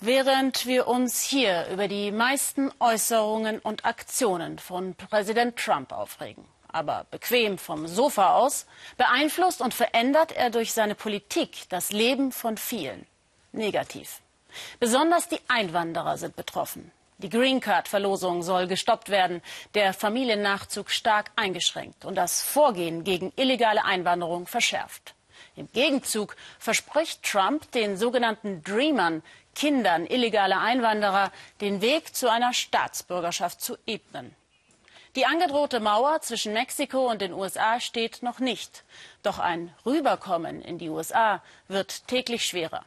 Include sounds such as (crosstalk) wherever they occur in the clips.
Während wir uns hier über die meisten Äußerungen und Aktionen von Präsident Trump aufregen, aber bequem vom Sofa aus, beeinflusst und verändert er durch seine Politik das Leben von vielen. Negativ. Besonders die Einwanderer sind betroffen. Die Green Card Verlosung soll gestoppt werden, der Familiennachzug stark eingeschränkt und das Vorgehen gegen illegale Einwanderung verschärft. Im Gegenzug verspricht Trump den sogenannten Dreamern, Kindern illegaler Einwanderer, den Weg zu einer Staatsbürgerschaft zu ebnen. Die angedrohte Mauer zwischen Mexiko und den USA steht noch nicht. Doch ein Rüberkommen in die USA wird täglich schwerer.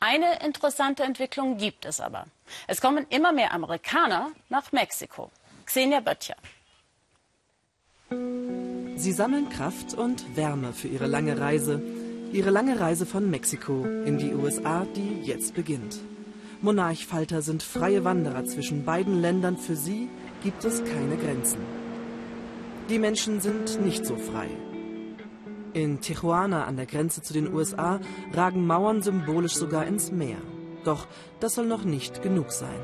Eine interessante Entwicklung gibt es aber. Es kommen immer mehr Amerikaner nach Mexiko. Xenia Böttcher. Sie sammeln Kraft und Wärme für ihre lange Reise. Ihre lange Reise von Mexiko in die USA, die jetzt beginnt. Monarchfalter sind freie Wanderer zwischen beiden Ländern. Für sie gibt es keine Grenzen. Die Menschen sind nicht so frei. In Tijuana an der Grenze zu den USA ragen Mauern symbolisch sogar ins Meer. Doch das soll noch nicht genug sein.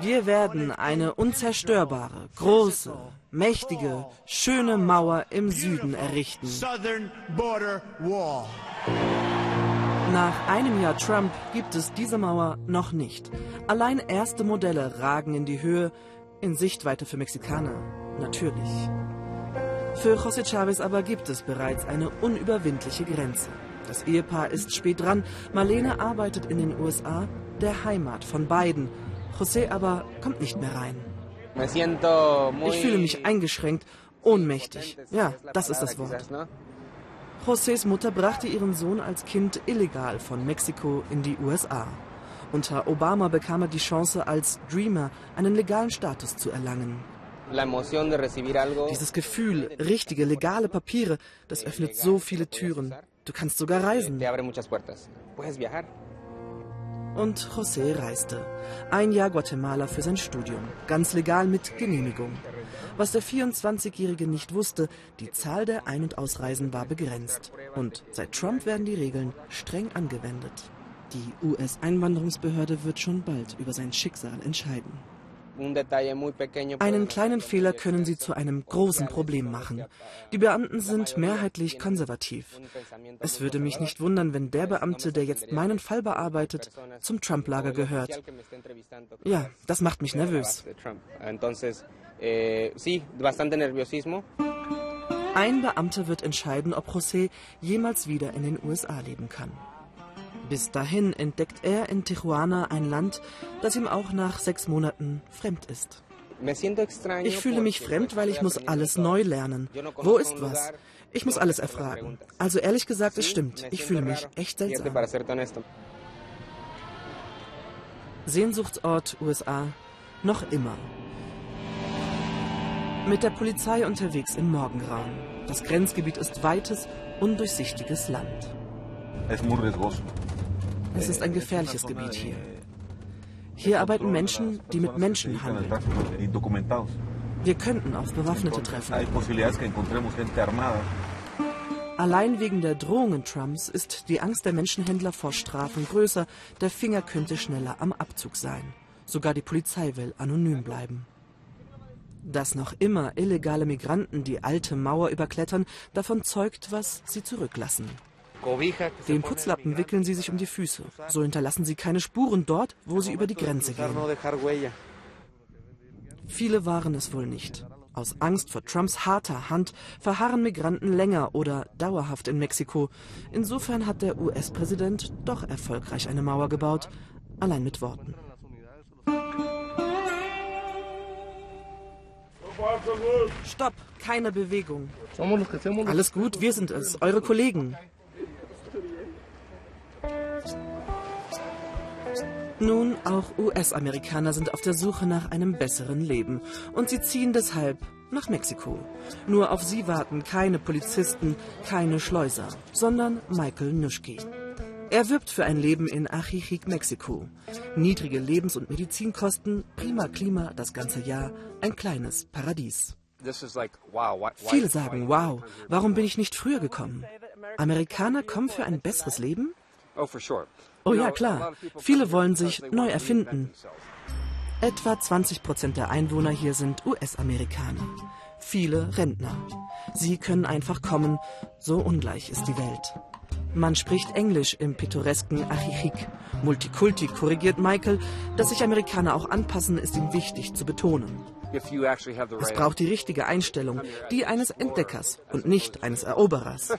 Wir werden eine unzerstörbare, große, mächtige, schöne Mauer im Süden errichten. Nach einem Jahr Trump gibt es diese Mauer noch nicht. Allein erste Modelle ragen in die Höhe, in Sichtweite für Mexikaner, natürlich. Für José Chávez aber gibt es bereits eine unüberwindliche Grenze. Das Ehepaar ist spät dran. Marlene arbeitet in den USA, der Heimat von beiden. José aber kommt nicht mehr rein. Ich fühle mich eingeschränkt, ohnmächtig. Ja, das ist das Wort. Josés Mutter brachte ihren Sohn als Kind illegal von Mexiko in die USA. Unter Obama bekam er die Chance, als Dreamer einen legalen Status zu erlangen. Dieses Gefühl, richtige, legale Papiere, das öffnet so viele Türen. Du kannst sogar reisen. Und José reiste. Ein Jahr Guatemala für sein Studium. Ganz legal mit Genehmigung. Was der 24-Jährige nicht wusste, die Zahl der Ein- und Ausreisen war begrenzt. Und seit Trump werden die Regeln streng angewendet. Die US-Einwanderungsbehörde wird schon bald über sein Schicksal entscheiden. Einen kleinen Fehler können sie zu einem großen Problem machen. Die Beamten sind mehrheitlich konservativ. Es würde mich nicht wundern, wenn der Beamte, der jetzt meinen Fall bearbeitet, zum Trump-Lager gehört. Ja, das macht mich nervös. Ein Beamter wird entscheiden, ob José jemals wieder in den USA leben kann. Bis dahin entdeckt er in Tijuana ein Land, das ihm auch nach sechs Monaten fremd ist. Ich fühle mich fremd, weil ich muss alles neu lernen. Wo ist was? Ich muss alles erfragen. Also ehrlich gesagt, es stimmt. Ich fühle mich echt seltsam. Sehnsuchtsort USA noch immer. Mit der Polizei unterwegs im Morgengrauen. Das Grenzgebiet ist weites, undurchsichtiges Land. Es ist ein gefährliches Gebiet hier. Hier arbeiten Menschen, die mit Menschen handeln. Wir könnten auf Bewaffnete treffen. Allein wegen der Drohungen Trumps ist die Angst der Menschenhändler vor Strafen größer. Der Finger könnte schneller am Abzug sein. Sogar die Polizei will anonym bleiben. Dass noch immer illegale Migranten die alte Mauer überklettern, davon zeugt, was sie zurücklassen. Den Putzlappen wickeln sie sich um die Füße. So hinterlassen sie keine Spuren dort, wo sie über die Grenze gehen. Viele waren es wohl nicht. Aus Angst vor Trumps harter Hand verharren Migranten länger oder dauerhaft in Mexiko. Insofern hat der US-Präsident doch erfolgreich eine Mauer gebaut, allein mit Worten. Stopp, keine Bewegung. Alles gut, wir sind es, eure Kollegen. Nun, auch US-Amerikaner sind auf der Suche nach einem besseren Leben und sie ziehen deshalb nach Mexiko. Nur auf sie warten keine Polizisten, keine Schleuser, sondern Michael Nuschke. Er wirbt für ein Leben in Ajijic, Mexiko. Niedrige Lebens- und Medizinkosten, prima Klima das ganze Jahr, ein kleines Paradies. Viele sagen, wow, warum bin ich nicht früher gekommen? Amerikaner kommen für ein besseres Leben? Oh ja, klar. Viele wollen sich neu erfinden. Etwa 20 Prozent der Einwohner hier sind US-Amerikaner. Viele Rentner. Sie können einfach kommen, so ungleich ist die Welt. Man spricht Englisch im pittoresken Achichik. Multikulti korrigiert Michael. Dass sich Amerikaner auch anpassen, ist ihm wichtig zu betonen. Es braucht die richtige Einstellung, die eines Entdeckers und nicht eines Eroberers. (laughs)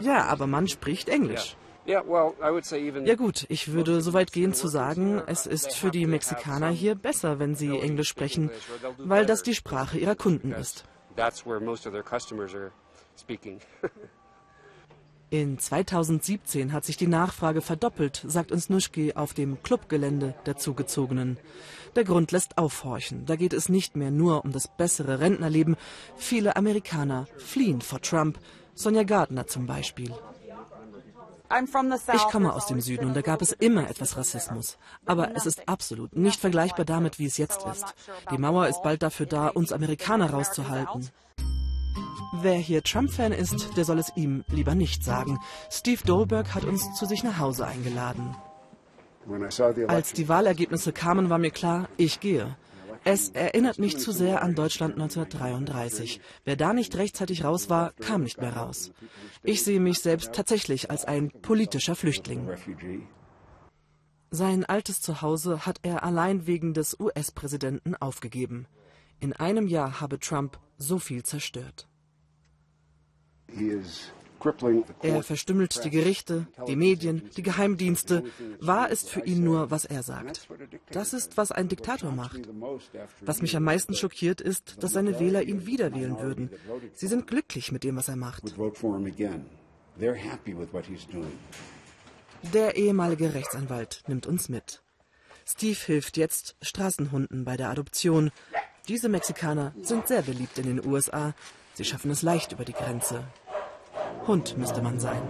Ja, aber man spricht Englisch. Ja gut, ich würde so weit gehen zu sagen, es ist für die Mexikaner hier besser, wenn sie Englisch sprechen, weil das die Sprache ihrer Kunden ist. (laughs) In 2017 hat sich die Nachfrage verdoppelt, sagt uns Nuschki auf dem Clubgelände der Zugezogenen. Der Grund lässt aufhorchen. Da geht es nicht mehr nur um das bessere Rentnerleben. Viele Amerikaner fliehen vor Trump. Sonja Gardner zum Beispiel. Ich komme aus dem Süden und da gab es immer etwas Rassismus. Aber es ist absolut nicht vergleichbar damit, wie es jetzt ist. Die Mauer ist bald dafür da, uns Amerikaner rauszuhalten. Wer hier Trump-Fan ist, der soll es ihm lieber nicht sagen. Steve Dolberg hat uns zu sich nach Hause eingeladen. Als die Wahlergebnisse kamen, war mir klar, ich gehe. Es erinnert mich zu sehr an Deutschland 1933. Wer da nicht rechtzeitig raus war, kam nicht mehr raus. Ich sehe mich selbst tatsächlich als ein politischer Flüchtling. Sein altes Zuhause hat er allein wegen des US-Präsidenten aufgegeben. In einem Jahr habe Trump so viel zerstört. Er verstümmelt die Gerichte, die Medien, die Geheimdienste. Wahr ist für ihn nur, was er sagt. Das ist, was ein Diktator macht. Was mich am meisten schockiert, ist, dass seine Wähler ihn wieder wählen würden. Sie sind glücklich mit dem, was er macht. Der ehemalige Rechtsanwalt nimmt uns mit. Steve hilft jetzt Straßenhunden bei der Adoption. Diese Mexikaner sind sehr beliebt in den USA. Sie schaffen es leicht über die Grenze. Hund müsste man sein.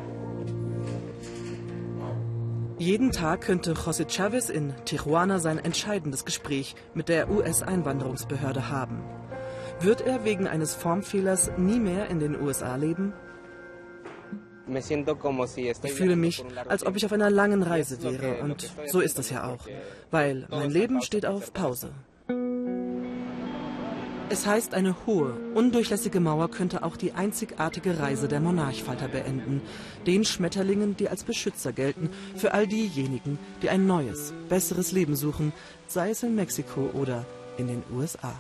Jeden Tag könnte José Chavez in Tijuana sein entscheidendes Gespräch mit der US-Einwanderungsbehörde haben. Wird er wegen eines Formfehlers nie mehr in den USA leben? Ich fühle mich, als ob ich auf einer langen Reise wäre und so ist es ja auch, weil mein Leben steht auf Pause. Es heißt, eine hohe, undurchlässige Mauer könnte auch die einzigartige Reise der Monarchfalter beenden. Den Schmetterlingen, die als Beschützer gelten, für all diejenigen, die ein neues, besseres Leben suchen, sei es in Mexiko oder in den USA.